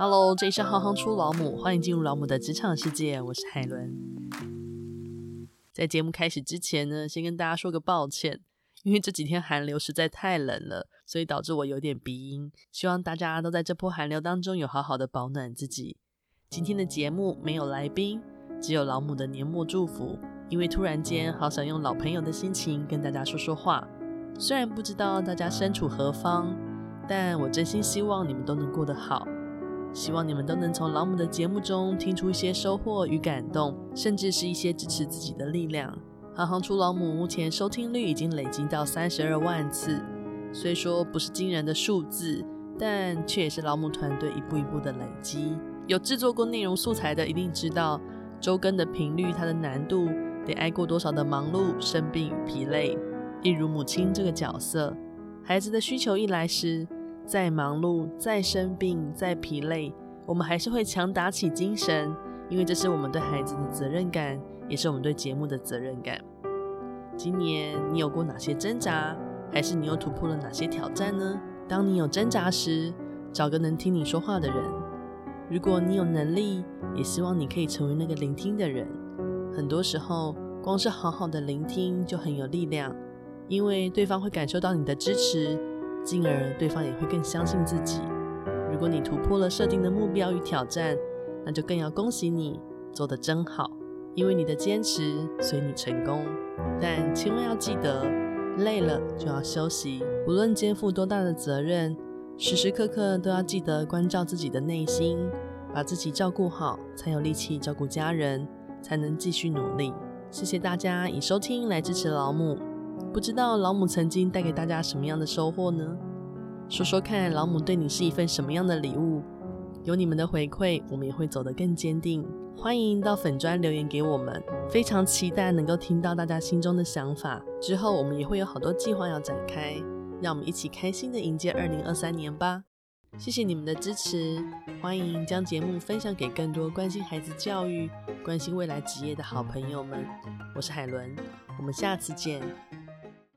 Hello，这里是行行出老母，欢迎进入老母的职场世界，我是海伦。在节目开始之前呢，先跟大家说个抱歉，因为这几天寒流实在太冷了，所以导致我有点鼻音。希望大家都在这波寒流当中有好好的保暖自己。今天的节目没有来宾，只有老母的年末祝福，因为突然间好想用老朋友的心情跟大家说说话。虽然不知道大家身处何方，但我真心希望你们都能过得好。希望你们都能从老母的节目中听出一些收获与感动，甚至是一些支持自己的力量。行行出老母目前收听率已经累积到三十二万次，虽说不是惊人的数字，但却也是老母团队一步一步的累积。有制作过内容素材的一定知道，周更的频率它的难度得挨过多少的忙碌、生病与疲累。一如母亲这个角色，孩子的需求一来时，再忙碌、再生病、再疲累，我们还是会强打起精神，因为这是我们对孩子的责任感，也是我们对节目的责任感。今年你有过哪些挣扎，还是你又突破了哪些挑战呢？当你有挣扎时，找个能听你说话的人；如果你有能力，也希望你可以成为那个聆听的人。很多时候，光是好好的聆听就很有力量，因为对方会感受到你的支持。进而，对方也会更相信自己。如果你突破了设定的目标与挑战，那就更要恭喜你，做得真好。因为你的坚持，所以你成功。但千万要记得，累了就要休息。无论肩负多大的责任，时时刻刻都要记得关照自己的内心，把自己照顾好，才有力气照顾家人，才能继续努力。谢谢大家以收听来支持老母。不知道老母曾经带给大家什么样的收获呢？说说看，老母对你是一份什么样的礼物？有你们的回馈，我们也会走得更坚定。欢迎到粉专留言给我们，非常期待能够听到大家心中的想法。之后我们也会有好多计划要展开，让我们一起开心的迎接二零二三年吧。谢谢你们的支持，欢迎将节目分享给更多关心孩子教育、关心未来职业的好朋友们。我是海伦，我们下次见。